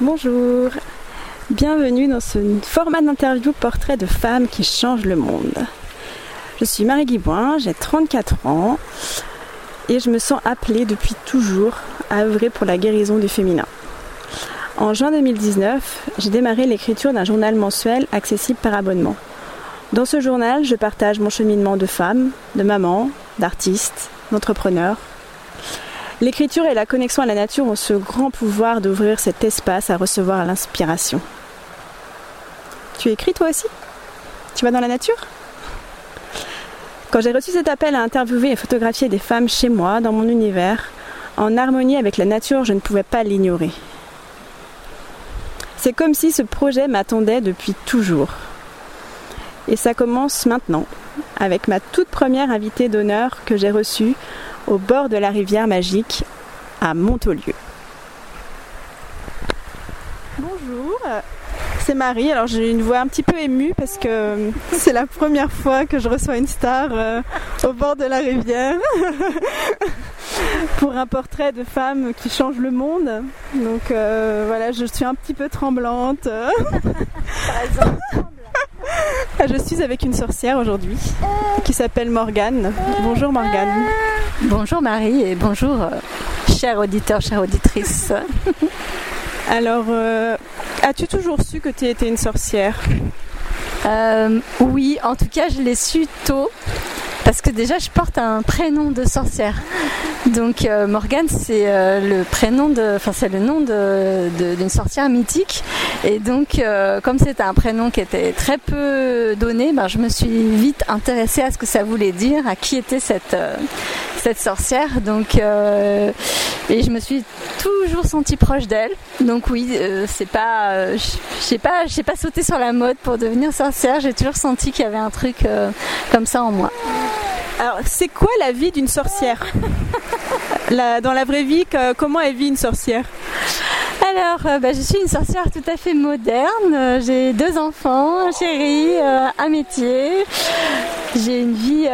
Bonjour, bienvenue dans ce format d'interview portrait de femmes qui changent le monde. Je suis Marie Guiboin, j'ai 34 ans et je me sens appelée depuis toujours à œuvrer pour la guérison du féminin. En juin 2019, j'ai démarré l'écriture d'un journal mensuel accessible par abonnement. Dans ce journal, je partage mon cheminement de femme, de maman, d'artiste, d'entrepreneur. L'écriture et la connexion à la nature ont ce grand pouvoir d'ouvrir cet espace à recevoir l'inspiration. Tu écris toi aussi? Tu vas dans la nature? Quand j'ai reçu cet appel à interviewer et photographier des femmes chez moi, dans mon univers, en harmonie avec la nature, je ne pouvais pas l'ignorer. C'est comme si ce projet m'attendait depuis toujours. Et ça commence maintenant, avec ma toute première invitée d'honneur que j'ai reçue au bord de la rivière magique à Montaulieu. Bonjour, c'est Marie. Alors j'ai une voix un petit peu émue parce que c'est la première fois que je reçois une star euh, au bord de la rivière pour un portrait de femme qui change le monde. Donc euh, voilà, je suis un petit peu tremblante. Je suis avec une sorcière aujourd'hui qui s'appelle Morgane. Bonjour Morgane. Bonjour Marie et bonjour euh, chers auditeurs, chères auditrices. Alors, euh, as-tu toujours su que tu étais une sorcière? Euh, oui, en tout cas, je l'ai su tôt. Parce que déjà, je porte un prénom de sorcière. Donc, euh, Morgane, c'est le prénom de, enfin, c'est le nom de- de- d'une sorcière mythique. Et donc, euh, comme c'était un prénom qui était très peu donné, ben, je me suis vite intéressée à ce que ça voulait dire, à qui était cette, euh, cette sorcière. Donc, euh, et je me suis toujours sentie proche d'elle. Donc oui, c'est pas, j'ai pas, j'ai pas sauté sur la mode pour devenir sorcière. J'ai toujours senti qu'il y avait un truc comme ça en moi. Alors, c'est quoi la vie d'une sorcière? Dans la vraie vie, comment elle vit une sorcière? Alors, euh, bah, je suis une sorcière tout à fait moderne. Euh, J'ai deux enfants, un chéri, euh, un métier. J'ai une vie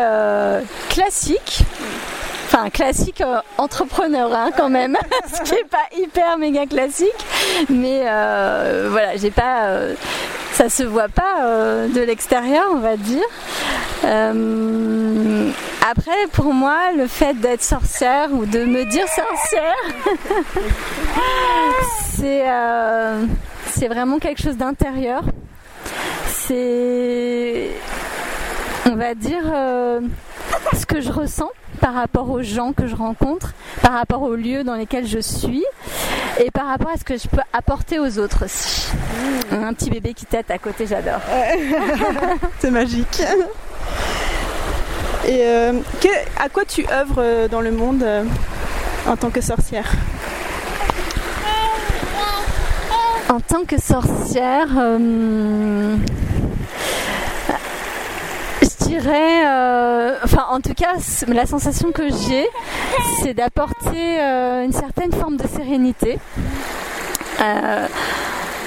classique. Enfin, classique entrepreneur hein, quand même, ce qui est pas hyper méga classique, mais voilà, j'ai pas, ça se voit pas de l'extérieur, on va dire. Après, pour moi, le fait d'être sorcière ou de me dire sorcière, c'est euh, c'est vraiment quelque chose d'intérieur. C'est, on va dire, euh, ce que je ressens par rapport aux gens que je rencontre, par rapport aux lieux dans lesquels je suis et par rapport à ce que je peux apporter aux autres aussi. Un petit bébé qui tête à côté, j'adore. C'est magique. Et euh, que- à quoi tu œuvres euh, dans le monde euh, en tant que sorcière En tant que sorcière, je dirais, enfin en tout cas, la sensation que j'ai, c'est d'apporter une certaine forme de sérénité.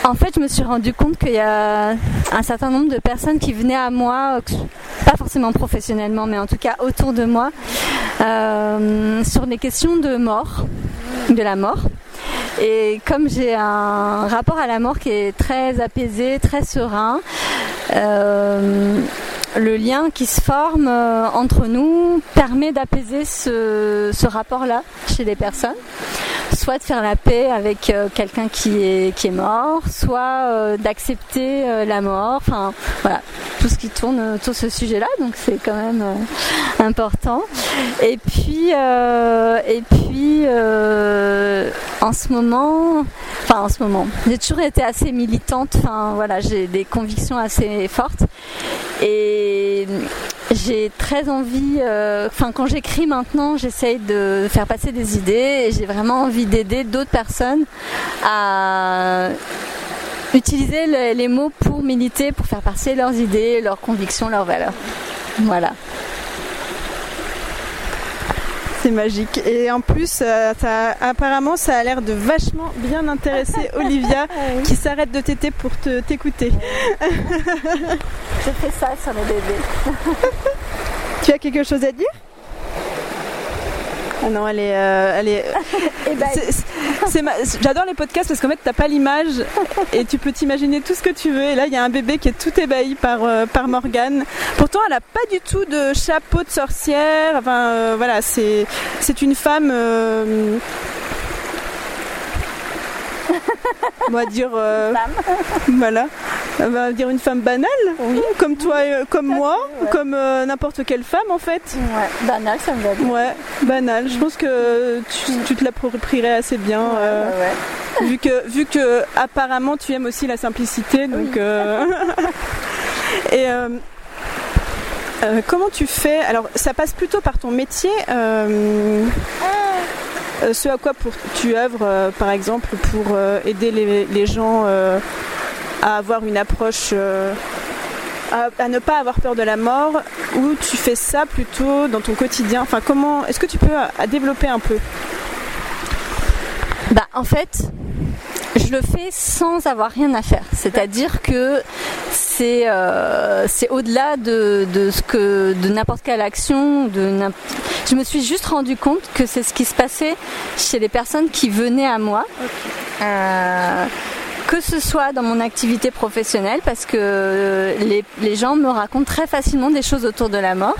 En fait, je me suis rendu compte qu'il y a un certain nombre de personnes qui venaient à moi, euh, pas forcément professionnellement, mais en tout cas autour de moi, euh, sur des questions de mort, de la mort. Et comme j'ai un rapport à la mort qui est très apaisé, très serein, euh, le lien qui se forme entre nous permet d'apaiser ce, ce rapport-là chez les personnes. Soit de faire la paix avec euh, quelqu'un qui est, qui est mort, soit euh, d'accepter euh, la mort. Enfin, voilà, tout ce qui tourne autour de ce sujet-là. Donc c'est quand même important. Et puis, et puis, en ce moment, enfin en ce moment, j'ai toujours été assez militante. Enfin voilà, j'ai des convictions assez fortes et j'ai très envie. euh, Enfin quand j'écris maintenant, j'essaye de faire passer des idées et j'ai vraiment envie d'aider d'autres personnes à utiliser le- les mots pour militer, pour faire passer leurs idées, leurs convictions, leurs valeurs. Voilà. C'est magique. Et en plus, euh, ça, apparemment, ça a l'air de vachement bien intéresser Olivia qui s'arrête de téter pour te- t'écouter. Je fais ça sur les bébés. Tu as quelque chose à dire? Ah non, elle est. euh, elle est... Ben, c'est- ma- J'adore les podcasts parce qu'en fait, t'as pas l'image et tu peux t'imaginer tout ce que tu veux. Et là, il y a un bébé qui est tout ébahi par, euh, par Morgane. Pourtant, elle a pas du tout de chapeau de sorcière. Enfin, euh, voilà, c'est c'est une femme. On va dire. euh, voilà. On va dire une femme banale. Comme toi, euh, comme moi, comme euh, n'importe quelle femme en fait. ouais, banal, ça me va bien. Ouais, banal. Je pense que tu, tu te l'approprierais assez bien. euh, ouais. vu que vu que apparemment tu aimes aussi la simplicité donc euh, et comment tu fais? Alors ça passe plutôt par ton métier euh, ce à quoi pour, tu œuvres par exemple pour aider les, les gens à avoir une approche euh, à, à ne pas avoir peur de la mort ou tu fais ça plutôt dans ton quotidien? Enfin comment est-ce que tu peux euh, à développer un peu? Bah, en fait, je le fais sans avoir rien à faire. C'est-à-dire que c'est euh, c'est au-delà de, de ce que de n'importe quelle action. De je me suis juste rendu compte que c'est ce qui se passait chez les personnes qui venaient à moi. Euh, que ce soit dans mon activité professionnelle, parce que les, les gens me racontent très facilement des choses autour de la mort,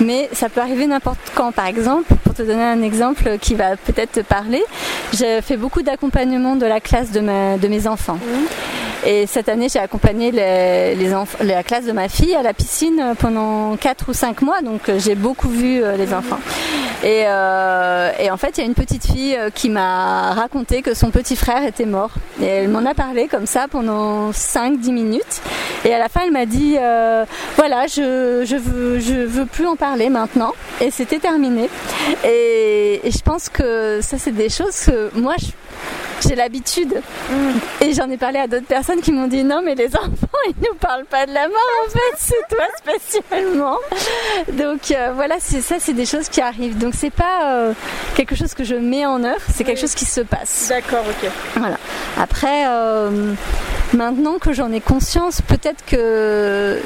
mais ça peut arriver n'importe quand. Par exemple, pour te donner un exemple qui va peut-être te parler, j'ai fait beaucoup d'accompagnement de la classe de mes enfants. Et cette année, j'ai accompagné la classe de ma fille à la piscine pendant 4 ou 5 mois, donc euh, j'ai beaucoup vu euh, les enfants. Et, euh, en fait, il y a une petite fille euh, qui m'a raconté que son petit frère était mort. Et elle m'en a parlé comme ça pendant 5-10 minutes. Et à la fin, elle m'a dit euh, voilà, je, je veux plus en parler maintenant. Et c'était terminé. Et, et je pense que ça, c'est des choses que moi, je- j'ai l'habitude. Et j'en ai parlé à d'autres personnes qui m'ont dit non, mais les enfants, ils nous parlent pas de la mort en fait, c'est toi spécialement. Donc euh, voilà, c'est ça, c'est des choses qui arrivent. Donc c'est pas euh, quelque chose que je mets en œuvre, c'est quelque chose qui se passe. d'accord ok Voilà. Après, euh, maintenant que j'en ai conscience, peut-être que.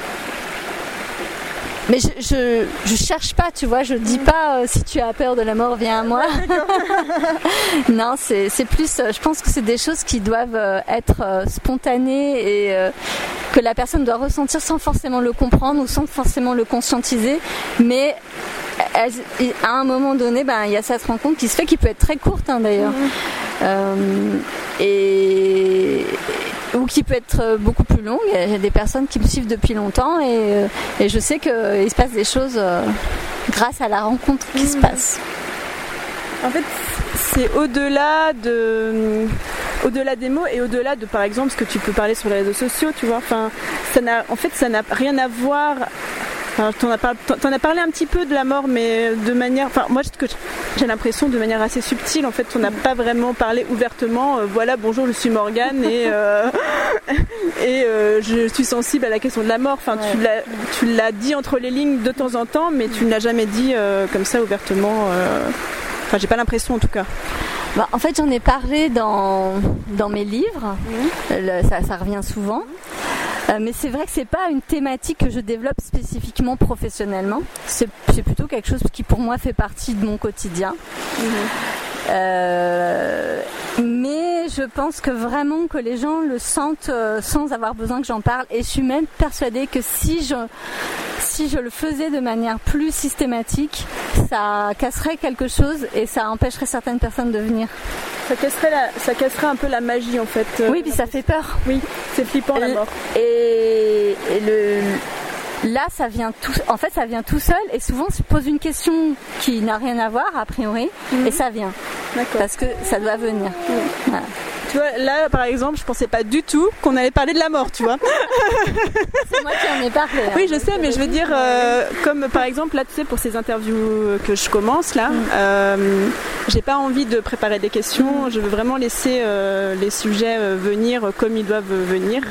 Mais je, je, je cherche pas, tu vois, je dis pas euh, si tu as peur de la mort, viens à moi. non, c'est plus, euh, je pense que c'est des choses qui doivent euh, être spontanées et que la personne doit ressentir sans forcément le comprendre ou sans forcément le conscientiser. Mais à un moment donné, ben, il y a cette rencontre qui se fait, qui peut être très courte hein, d'ailleurs. Euh, et ou qui peut être euh, beaucoup plus longue. Il y a des personnes qui me suivent depuis longtemps et, euh, et je sais qu'il se passe des choses euh, grâce à la rencontre qui se passe. En fait, c'est au-delà de, au-delà des mots et au-delà de, par exemple, ce que tu peux parler sur les réseaux sociaux, tu vois. Enfin, ça n'a, en fait, ça n'a rien à voir. Enfin, t'en as, par- t'en as parlé un petit peu de la mort, mais de manière. Enfin, moi, j'ai l'impression de manière assez subtile. En fait, on n'a pas vraiment parlé ouvertement. euh, voilà, bonjour, je suis Morgane et euh, et euh, je suis sensible à la question de la mort. Enfin, tu l'as, tu l'as dit entre les lignes de temps en temps, mais tu ne l'as jamais dit euh, comme ça ouvertement. euh. Enfin, j'ai pas l'impression en tout cas. Bah, en fait, j'en ai parlé dans, dans mes livres. Le- ça, ça revient souvent. Euh, mais c'est vrai que c'est pas une thématique que je développe spécifiquement professionnellement. C'est c'est plutôt quelque chose qui pour moi fait partie de mon quotidien. Euh, mais je pense que vraiment que les gens le sentent euh, sans avoir besoin que j'en parle. Et je suis même persuadée que si je, si je le faisais de manière plus systématique, ça casserait quelque chose et ça empêcherait certaines personnes de venir. Ça casserait, la, ça casserait un peu la magie en fait. Oui, puis ça fait peur. Oui, c'est flippant la mort. Et, et le, là, ça vient tout, en fait, ça vient tout seul. Et souvent, je pose une question qui n'a rien à voir, a priori, et ça vient. Parce que ça doit venir. Voilà. Tu vois, là par exemple, je pensais pas du tout qu'on allait parler de la mort, tu vois. C'est moi qui en ai parlé. hein. Oui, je sais, mais je veux dire, euh, comme par exemple là, tu sais, pour ces interviews que je commence là, euh, j'ai pas envie de préparer des questions. Je veux vraiment laisser euh, les sujets venir comme ils doivent venir.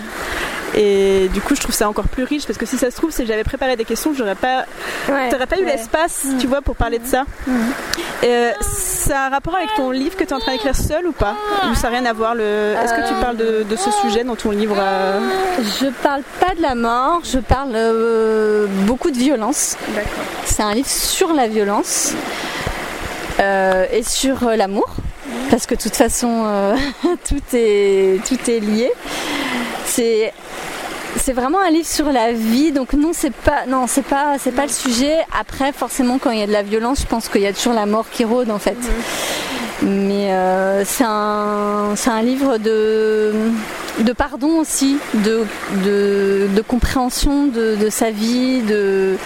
Et du coup, je trouve ça encore plus riche parce que si ça se trouve, si j'avais préparé des questions, j'aurais pas, Ouais, t'aurais pas eu ouais. l'espace, tu vois, pour parler de ça. Euh, ça a un rapport avec ton livre que tu es en train d'écrire seul ou pas? Ou ça n'a rien à voir le... Est-ce que tu Euh, parles de, de ce sujet dans ton livre euh, Je parle pas de la mort, je parle euh, beaucoup de violence. C'est un livre sur la violence. et sur l'amour, parce que de toute façon, tout, est, tout est lié. C'est c'est vraiment un livre sur la vie, donc non, c'est pas, non, c'est pas, c'est pas le sujet. Après, forcément, quand il y a de la violence, je pense qu'il y a toujours la mort qui rôde en fait. Mais euh, c'est un, un, livre de, de pardon aussi, de, de, compréhension de, sa vie, de,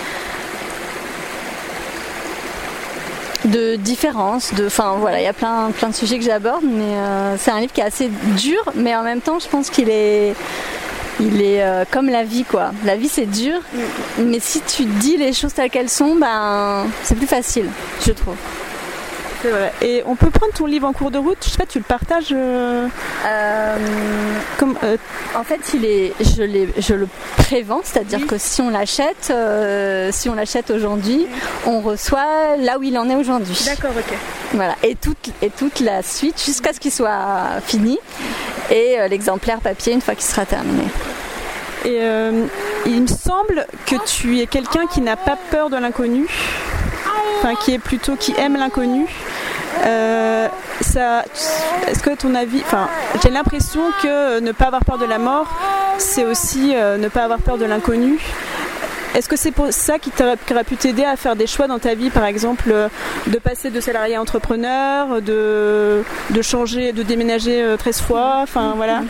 de différence, de, enfin voilà, il y a plein, plein de sujets que j'aborde, mais euh, c'est un livre qui est assez dur, mais en même temps, je pense qu'il est il est euh, comme la vie quoi. La vie c'est dur, mais si tu dis les choses telles qu'elles sont, ben c'est plus facile, je trouve. Et on peut prendre ton livre en cours de route? Je sais pas, tu le partages euh, euh, comme, En fait, il est, je, je le prévends, c'est-à-dire que si on l'achète, si on l'achète aujourd'hui, on reçoit là où il en est aujourd'hui. D'accord, ok. Voilà, et toute, et toute la suite jusqu'à ce qu'il soit fini et l'exemplaire papier une fois qu'il sera terminé. Et euh, il me semble que tu es quelqu'un qui n'a pas peur de l'inconnu, enfin qui est plutôt qui aime l'inconnu. Euh, est-ce que ton avis, enfin, j'ai l'impression que ne pas avoir peur de la mort, c'est aussi euh, ne pas avoir peur de l'inconnu. Est-ce que c'est pour ça qui, aurait pu t'aider à faire des choix dans ta vie, par exemple, euh, de passer de salarié à entrepreneur, de, de changer, de déménager 13 euh, fois, enfin voilà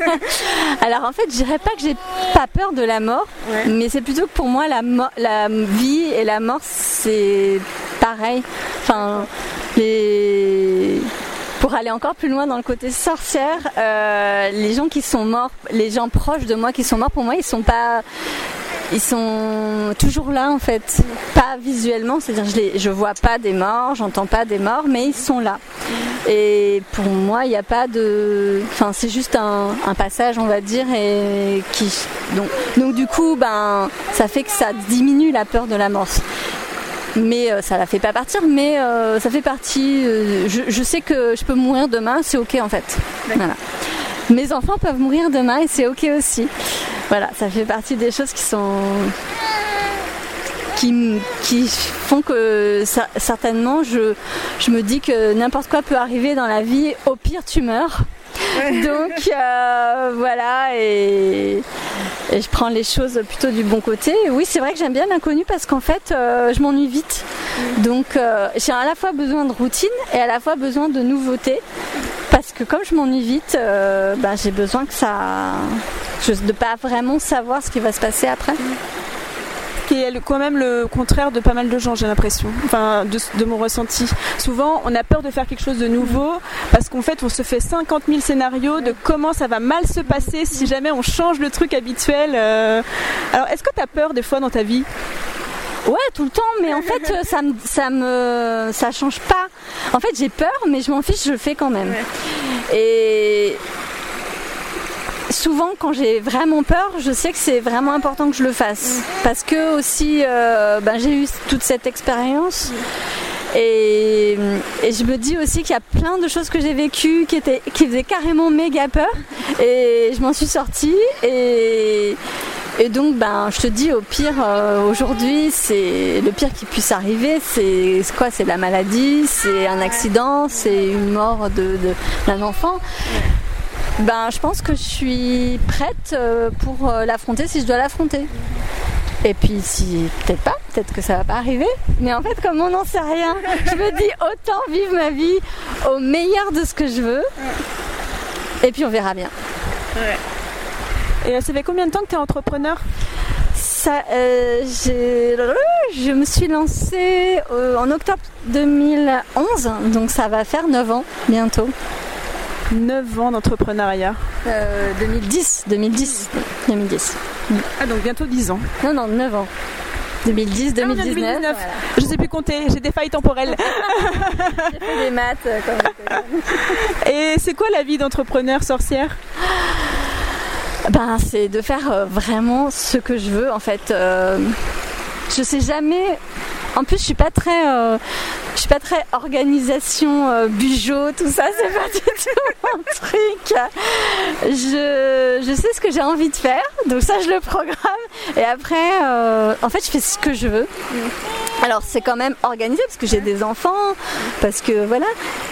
Alors en fait, je dirais pas que j'ai pas peur de la mort, mais c'est plutôt que pour moi, la, la vie et la mort, c'est pareil. Enfin, les pour aller encore plus loin dans le côté sorcière, euh, les gens qui sont morts, les gens proches de moi qui sont morts, pour moi, ils sont pas, ils sont toujours là en fait, pas visuellement, c'est-à-dire je je vois pas des morts, j'entends pas des morts, mais ils sont là. Et pour moi, il n'y a pas de, enfin c'est juste un, passage, on va dire, et qui donc donc du coup, ben ça fait que ça diminue la peur de la mort. Mais euh, ça la fait pas partir mais euh, ça fait partie euh, je, je, sais que je peux mourir demain c'est ok en fait. Voilà. Mes enfants peuvent mourir demain et c'est ok aussi voilà, ça fait partie des choses qui sont qui, qui font que certainement je, je me dis que n'importe quoi peut arriver dans la vie, au pire tu meurs. Donc euh, voilà, et, je prends les choses plutôt du bon côté. Oui, c'est vrai que j'aime bien l'inconnu parce qu'en fait, euh, je m'ennuie vite. Donc euh, j'ai à la fois besoin de routine et à la fois besoin de nouveautés. Parce que comme je m'ennuie vite, ben, j'ai besoin que ça. de pas vraiment savoir ce qui va se passer après qui est quand même le contraire de pas mal de gens, j'ai l'impression, enfin de, mon ressenti. Souvent, on a peur de faire quelque chose de nouveau parce qu'en fait, on se fait 50 000 scénarios de comment ça va mal se passer si jamais on change le truc habituel. Euh. Alors, est-ce que tu as peur des fois dans ta vie? Ouais, tout le temps, mais en fait, ça me, ça me, ça change pas. En fait, j'ai peur, mais je m'en fiche, je le fais quand même. Et souvent quand j'ai vraiment peur, je sais que c'est vraiment important que je le fasse. Parce que aussi, euh, ben, j'ai eu toute cette expérience. Et, je me dis aussi qu'il y a plein de choses que j'ai vécues qui, étaient, qui faisaient carrément méga peur. Et je m'en suis sortie. Et, donc, ben, je te dis, au pire, euh, aujourd'hui, c'est le pire qui puisse arriver. C'est quoi? C'est la maladie, c'est un accident, c'est une mort d'un de, enfant ben, je pense que je suis prête euh, pour euh, l'affronter si je dois l'affronter. Et puis si peut-être pas, peut-être que ça va pas arriver. Mais en fait, comme on n'en sait rien, je me dis autant vivre ma vie au meilleur de ce que je veux. Et puis on verra bien. Et ça fait combien de temps que tu es entrepreneur? Ça, euh, je me suis lancée en octobre 2011, donc ça va faire 9 ans bientôt. 9 ans d'entrepreneuriat 2010, 2010, 2010. Ah donc bientôt 10 ans. Non, non, 9 ans. 2010, 2019. Ah, Je sais plus compter, j'ai des failles temporelles. j'ai fait des maths. Euh, Et c'est quoi la vie d'entrepreneur sorcière? Ben, c'est de faire euh, vraiment ce que je veux en fait. Euh, je sais jamais. En plus, je suis pas très je suis pas très organisation, euh, tout ça, c'est pas du tout mon truc. Je, je sais ce que j'ai envie de faire, donc ça je le programme. Et après, euh, en fait, je fais ce que je veux. Alors c'est quand même organisé parce que j'ai des enfants, parce que voilà,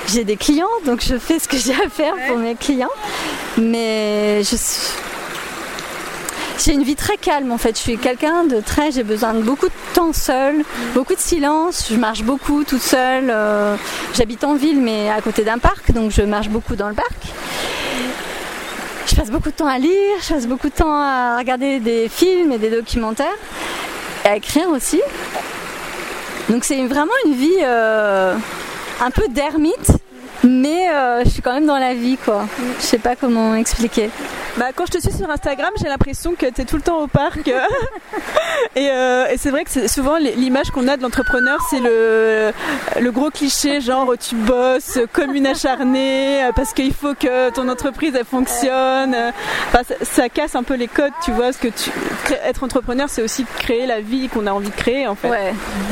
j'ai des clients, donc je fais ce que j'ai à faire pour mes clients. Mais je suis j'ai une vie très calme en fait. Je suis quelqu'un de très. J'ai besoin de beaucoup de temps seul, beaucoup de silence. Je marche beaucoup toute seule. Euh, j'habite en ville mais à côté d'un parc, donc je marche beaucoup dans le parc. Je passe beaucoup de temps à lire, je passe beaucoup de temps à regarder des films et des documentaires et à écrire aussi. Donc c'est vraiment une vie euh, un peu d'ermite, mais euh, je suis quand même dans la vie quoi. Je sais pas comment expliquer. Bah, quand je te suis sur Instagram, j'ai l'impression que tu es tout le temps au parc. Euh, et, c'est vrai que souvent l'image qu'on a de l'entrepreneur, c'est le, le gros cliché genre tu bosses comme une acharnée euh, parce qu'il faut que ton entreprise elle fonctionne. Enfin, ça, casse un peu les codes, tu vois. Parce que tu, être entrepreneur, c'est aussi créer la vie qu'on a envie de créer en fait.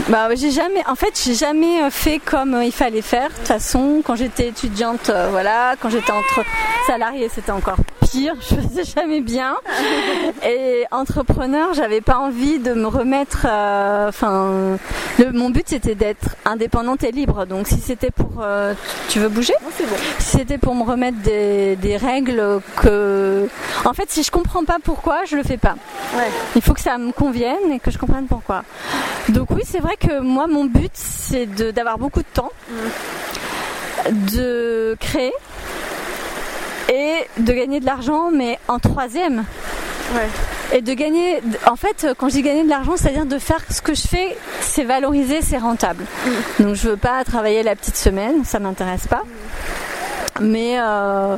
Bah, j'ai jamais, en fait, j'ai jamais fait comme il fallait faire. De toute façon, quand j'étais étudiante, euh, voilà, quand j'étais entre salariée, c'était encore pire je faisais jamais bien. Et entrepreneur, j'avais pas envie de me remettre. Euh, enfin, mon but c'était d'être indépendante et libre. Donc si c'était pour, euh, tu veux bouger? Bon. Si c'était pour me remettre des, règles que, en fait, si je comprends pas pourquoi, je le fais pas. Il faut que ça me convienne et que je comprenne pourquoi. Donc oui, c'est vrai que moi, mon but c'est d'avoir beaucoup de temps, mm. de créer et de gagner de l'argent, mais en troisième. Et de gagner, en fait, quand je dis gagner de l'argent, c'est-à-dire de faire ce que je fais, c'est valorisé, c'est rentable. Mm. Donc je veux pas travailler la petite semaine, ça m'intéresse pas. Mais euh,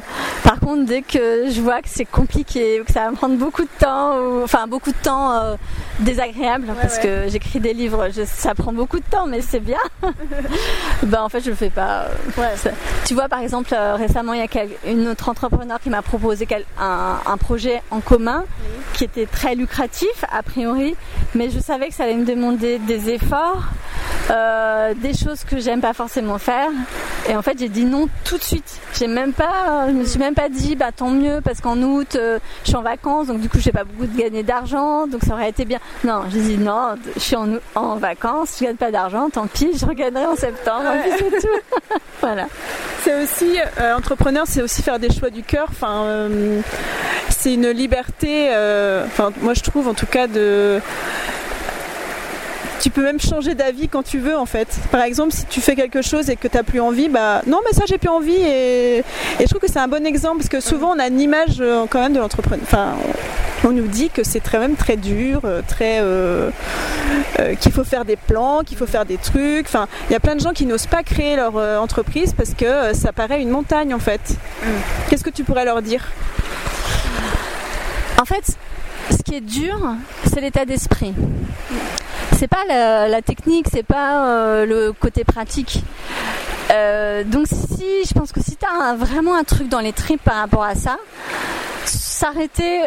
dès que je vois que c'est compliqué, que ça va me prendre beaucoup de temps, ou, enfin beaucoup de temps euh, désagréable, parce que j'écris des livres, ça prend beaucoup de temps, mais c'est bien. ben en fait, je le fais pas. tu vois, par exemple, euh, récemment, il y a une autre entrepreneur qui m'a proposé un, un, projet en commun qui était très lucratif a priori, mais je savais que ça allait me demander des efforts. Euh, des choses que j'aime pas forcément faire. Et en fait, j'ai dit non tout de suite. J'ai même pas, je me suis même pas dit, bah tant mieux parce qu'en août, euh, je suis en vacances, donc du coup, j'ai pas beaucoup de gagner d'argent, donc ça aurait été bien. Non, j'ai dit non, je suis en, en vacances, je gagne pas d'argent, tant pis, je regagnerai en septembre. c'est tout. voilà. C'est aussi euh, entrepreneur, c'est aussi faire des choix du cœur. Enfin, c'est une liberté. Enfin, moi, je trouve en tout cas de tu peux même changer d'avis quand tu veux en fait. Par exemple, si tu fais quelque chose et que tu n'as plus envie, bah non, mais ça j'ai plus envie. Et, je trouve que c'est un bon exemple parce que souvent on a une image euh, quand même de l'entrepreneur. Enfin, on nous dit que c'est très même très dur, euh, très euh, qu'il faut faire des plans, qu'il faut faire des trucs. Enfin, il y a plein de gens qui n'osent pas créer leur entreprise parce que ça paraît une montagne en fait. Mm. Qu'est-ce que tu pourrais leur dire? En fait, ce qui est dur, c'est l'état d'esprit c'est pas la, technique, c'est pas euh, le côté pratique. Euh, donc si, je pense que si tu as vraiment un truc dans les tripes par rapport à ça, s'arrêter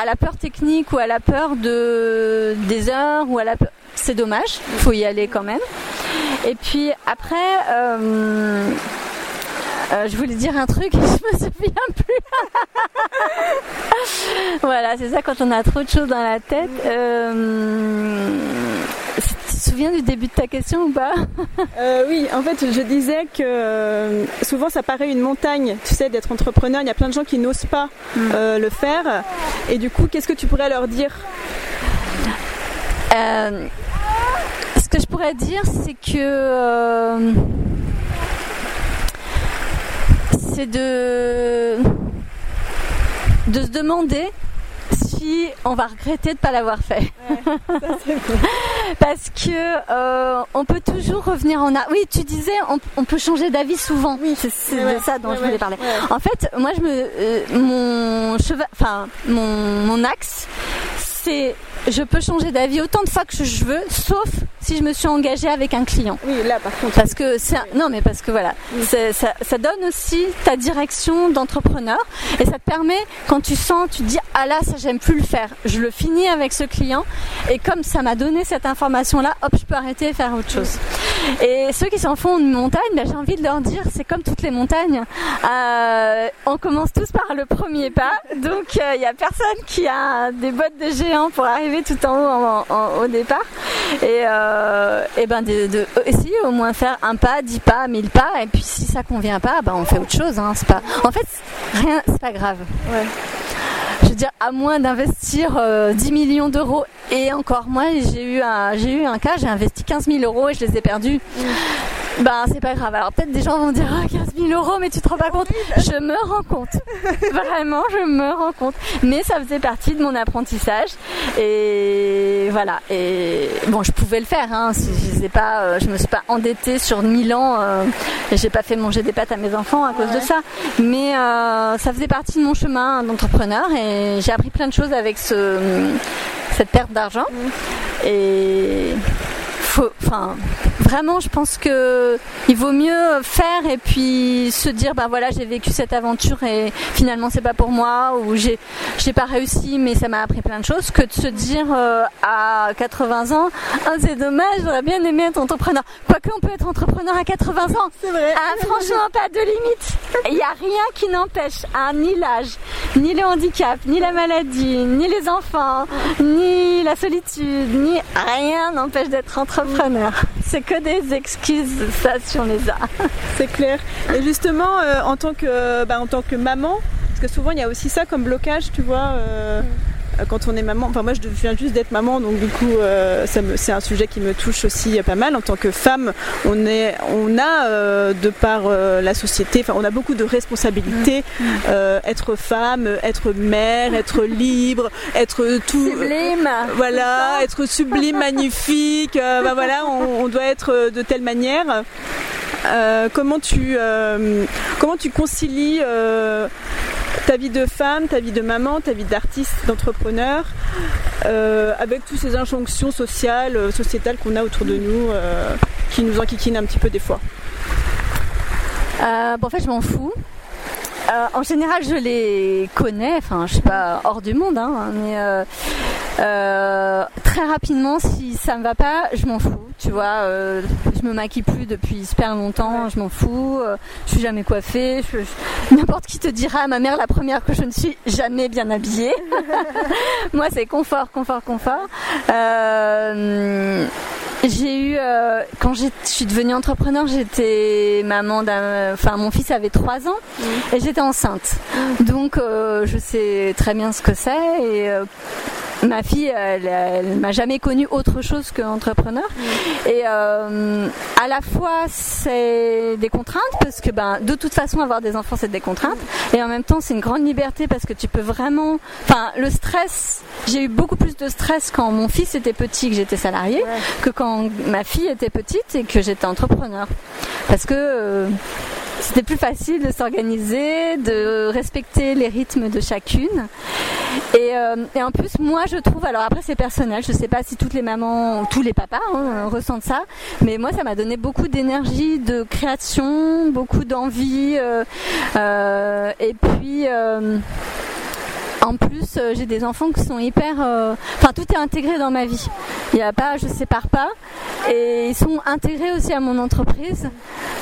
à la peur technique ou à la peur de des heures ou à la c'est dommage, il faut y aller quand même. Et puis après, euh, je voulais dire un truc, je me souviens plus. voilà, c'est ça quand on a trop de choses dans la tête. Tu te souviens du début de ta question ou pas? Euh, Oui, en fait, je disais que euh, souvent ça paraît une montagne, tu sais, d'être entrepreneur. Il y a plein de gens qui n'osent pas mm. euh, le faire. Et du coup, qu'est-ce que tu pourrais leur dire? Ce que je pourrais dire, c'est que c'est de de se demander on va regretter de ne pas l'avoir fait. Parce que euh, on peut toujours revenir en arrière. Oui, tu disais, on, peut changer d'avis souvent. Oui, c'est de ça dont je voulais parler. En fait, moi, je me, euh, mon cheval, enfin, mon, mon axe, c'est je peux changer d'avis autant de fois que je veux, sauf si je me suis engagée avec un client. Oui, là par contre. Parce que c'est non, mais parce que voilà, ça, ça, donne aussi ta direction d'entrepreneur et ça te permet quand tu sens, tu te dis ah là ça j'aime plus le faire, je le finis avec ce client et comme ça m'a donné cette information là, hop je peux arrêter et faire autre chose. Et ceux qui s'en font une montagne, ben, j'ai envie de leur dire, c'est comme toutes les montagnes. Euh, on commence tous par le premier pas, donc il euh, n'y a personne qui a des bottes de géant pour arriver tout en haut au départ. Et, euh, et ben de, essayer au moins faire un pas, dix pas, mille pas, et puis si ça convient pas, ben on fait autre chose. Hein, c'est pas, en fait, rien, c'est pas grave. Ouais je veux dire, à moins d'investir 10 euh, millions d'euros et encore moi, j'ai eu un, j'ai eu un cas, j'ai investi 15 000 euros et je les ai perdus. Ben c'est pas grave. Alors peut-être des gens vont dire ah, 15 000 euros, mais tu te rends pas compte Je me rends compte. Vraiment, je me rends compte. Mais ça faisait partie de mon apprentissage et voilà. Et bon, je pouvais le faire. Hein. Je sais pas, euh, je me suis pas endettée sur 1000 ans. Euh, et j'ai pas fait manger des pâtes à mes enfants à cause de ça. Mais euh, ça faisait partie de mon chemin d'entrepreneur et j'ai appris plein de choses avec ce, cette perte d'argent. Mm. Et enfin, vraiment, je pense que il vaut mieux faire et puis se dire, bah voilà, j'ai vécu cette aventure et finalement c'est pas pour moi ou j'ai, j'ai pas réussi, mais ça m'a appris plein de choses, que de se dire euh, à 80 ans, ah, c'est dommage, j'aurais bien aimé être entrepreneur. Quoique on peut être entrepreneur à 80 ans. C'est vrai. Ah, franchement, pas de limite. Il n'y a rien qui n'empêche, hein, ni l'âge, ni le handicap, ni la maladie, ni les enfants, ni la solitude, ni rien n'empêche d'être entrepreneur c'est que des excuses, ça, si on les a. C'est clair. Et justement, euh, en, tant que, bah, en tant que maman, parce que souvent il y a aussi ça comme blocage, tu vois. Euh. Euh, quand on est maman. Enfin, moi, je viens juste d'être maman, donc du coup, euh, c'est un sujet qui me touche aussi pas mal. En tant que femme, on, est, on a, euh, de par la société, enfin, on a beaucoup de responsabilités. Mm. être femme, être mère, être libre, être tout. Sublime. voilà, être sublime, magnifique. ben voilà, on, on, doit être de telle manière. comment tu comment tu concilies ta vie de femme, ta vie de maman, ta vie d'artiste, d'entrepreneur, euh, avec toutes ces injonctions sociales, euh, sociétales qu'on a autour de nous, euh, qui nous enquiquinent un petit peu des fois. bon, en fait, je m'en fous. En général, je les connais, enfin, je suis pas hors du monde, hein, mais très rapidement, si ça me va pas, je m'en fous. Tu vois, euh, je me maquille plus depuis super longtemps, je m'en fous. Euh, je suis jamais coiffée. N'importe qui te dira, ma mère la première que je ne suis jamais bien habillée. Moi, c'est confort, confort, confort. Euh, j'ai eu, euh, quand je suis devenue entrepreneur, j'étais maman d'un, enfin mon fils avait 3 ans mmh. et j'étais enceinte. Mmh. Donc je sais très bien ce que c'est et ma fille, elle, m'a jamais connu autre chose qu'entrepreneur. Mm. Et euh, à la fois, c'est des contraintes parce que ben, de toute façon, avoir des enfants, c'est des contraintes. Et en même temps, c'est une grande liberté parce que tu peux vraiment. Enfin, le stress. J'ai eu beaucoup plus de stress quand mon fils était petit, que j'étais salarié, que quand ma fille était petite et que j'étais entrepreneur. Parce que euh, c'était plus facile de s'organiser, de respecter les rythmes de chacune. Euh, et, en plus, moi, je trouve, alors après c'est personnel, je sais pas si toutes les mamans, ou tous les papas hein, ressentent ça, mais moi, ça m'a donné beaucoup d'énergie, de création, beaucoup d'envie, euh, euh, et puis en plus, euh, j'ai des enfants qui sont hyper. Euh, enfin, tout est intégré dans ma vie. Il n'y a pas, je sépare pas. Et ils sont intégrés aussi à mon entreprise,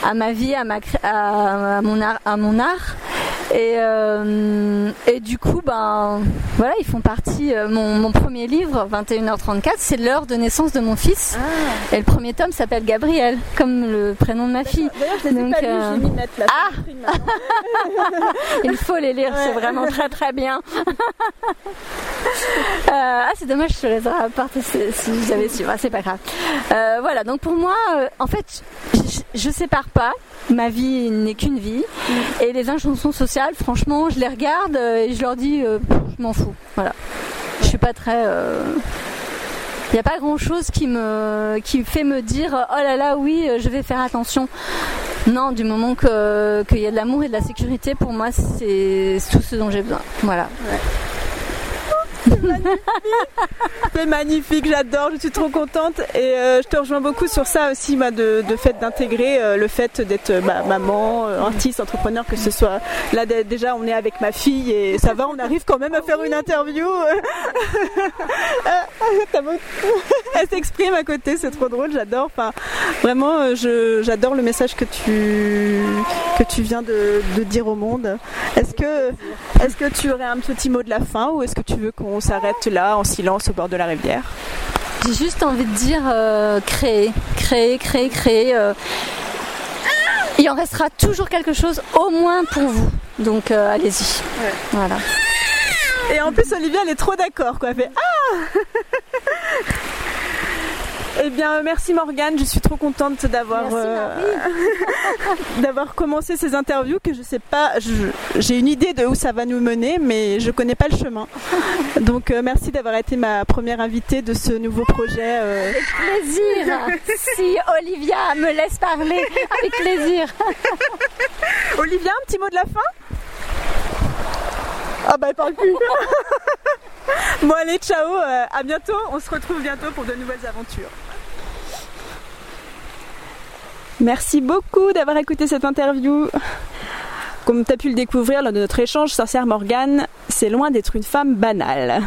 à ma vie, à mon art. Et, euh, et du coup, ben, voilà, ils font partie. mon, premier livre, 21h34, c'est l'heure de naissance de mon fils. Ah. Et le premier tome s'appelle Gabriel, comme le prénom de ma fille. Donc, Ah Il faut les lire, c'est vraiment très très bien. Euh, ah, c'est dommage, je te les aurais apporté si, j'avais su. Ah, c'est pas grave. Euh, voilà, donc pour moi, euh, en fait, je, sépare pas. Ma vie n'est qu'une vie. Et les injonctions sociales, franchement, je les regarde et je leur dis, je m'en fous. Voilà. Je suis pas très. Il n'y a pas grand chose qui me, fait me dire oh là là oui je vais faire attention. Non, du moment qu'il y a de l'amour et de la sécurité, pour moi c'est tout ce dont j'ai besoin. Voilà. C'est magnifique. j'adore, je suis trop contente et euh, je te rejoins beaucoup sur ça aussi, de, fait d'intégrer euh, le fait d'être euh, maman, artiste, entrepreneur, que ce soit là déjà on est avec ma fille et ça va, on arrive quand même à faire une interview. Elle s'exprime à côté, c'est trop drôle, j'adore. Enfin, Vraiment, j'adore le message que tu, que tu viens de, dire au monde. Est-ce que, est que tu aurais un petit mot de la fin ou est-ce que tu veux qu'on s'arrête là en silence au bord de la rivière J'ai juste envie de dire euh, créer, créer, créer, créer. Euh. il en restera toujours quelque chose au moins pour vous. Donc allez-y. Voilà. Et en plus, Olivia, elle est trop d'accord, quoi. Elle fait Ah Eh bien, merci Morgane, je suis trop contente d'avoir euh, d'avoir commencé ces interviews que je sais pas, j'ai une idée de où ça va nous mener, mais je connais pas le chemin. Donc euh, merci d'avoir été ma première invitée de ce nouveau projet. Euh. Avec plaisir. si Olivia me laisse parler, avec plaisir. Olivia, un petit mot de la fin? Ah bah elle parle plus. bon allez, ciao, euh, à bientôt. On se retrouve bientôt pour de nouvelles aventures. Merci beaucoup d'avoir écouté cette interview. Comme tu as pu le découvrir lors de notre échange, Sorcière Morgane, c'est loin d'être une femme banale.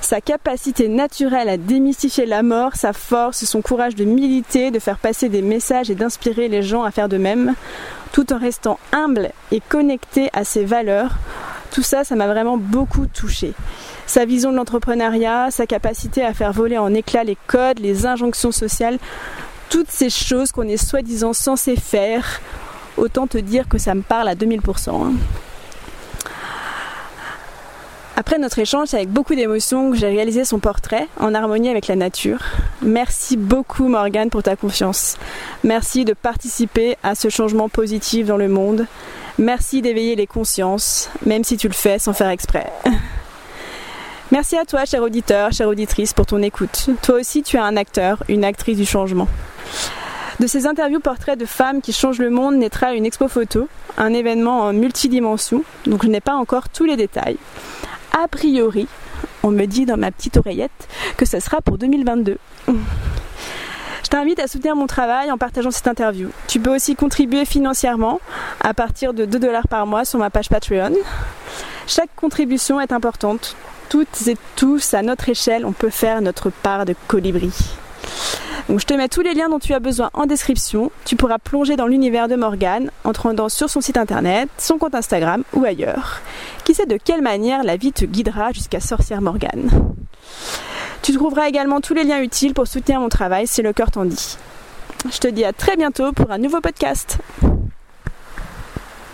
Sa capacité naturelle à démystifier la mort, sa force, son courage de militer, de faire passer des messages et d'inspirer les gens à faire de même, tout en restant humble et connecté à ses valeurs, tout ça, ça m'a vraiment beaucoup touché. Sa vision de l'entrepreneuriat, sa capacité à faire voler en éclats les codes, les injonctions sociales, toutes ces choses qu'on est soi-disant censé faire, autant te dire que ça me parle à 2000%. Hein. Après notre échange, c'est avec beaucoup d'émotion que j'ai réalisé son portrait en harmonie avec la nature. Merci beaucoup Morgane pour ta confiance. Merci de participer à ce changement positif dans le monde. Merci d'éveiller les consciences, même si tu le fais sans faire exprès. Merci à toi, cher auditeur, chère auditrice, pour ton écoute. Toi aussi, tu es un acteur, une actrice du changement. De ces interviews portraits de femmes qui changent le monde naîtra une expo photo, un événement en multidimension, donc je n'ai pas encore tous les détails. A priori, on me dit dans ma petite oreillette que ce sera pour 2022. Je t'invite à soutenir mon travail en partageant cette interview. Tu peux aussi contribuer financièrement à partir de 2 dollars par mois sur ma page Patreon. Chaque contribution est importante. Toutes et tous, à notre échelle, on peut faire notre part de colibri. Je te mets tous les liens dont tu as besoin en description. Tu pourras plonger dans l'univers de Morgane en te rendant sur son site internet, son compte Instagram ou ailleurs. Qui sait de quelle manière la vie te guidera jusqu'à Sorcière Morgane. Tu trouveras également tous les liens utiles pour soutenir mon travail si le cœur t'en dit. Je te dis à très bientôt pour un nouveau podcast.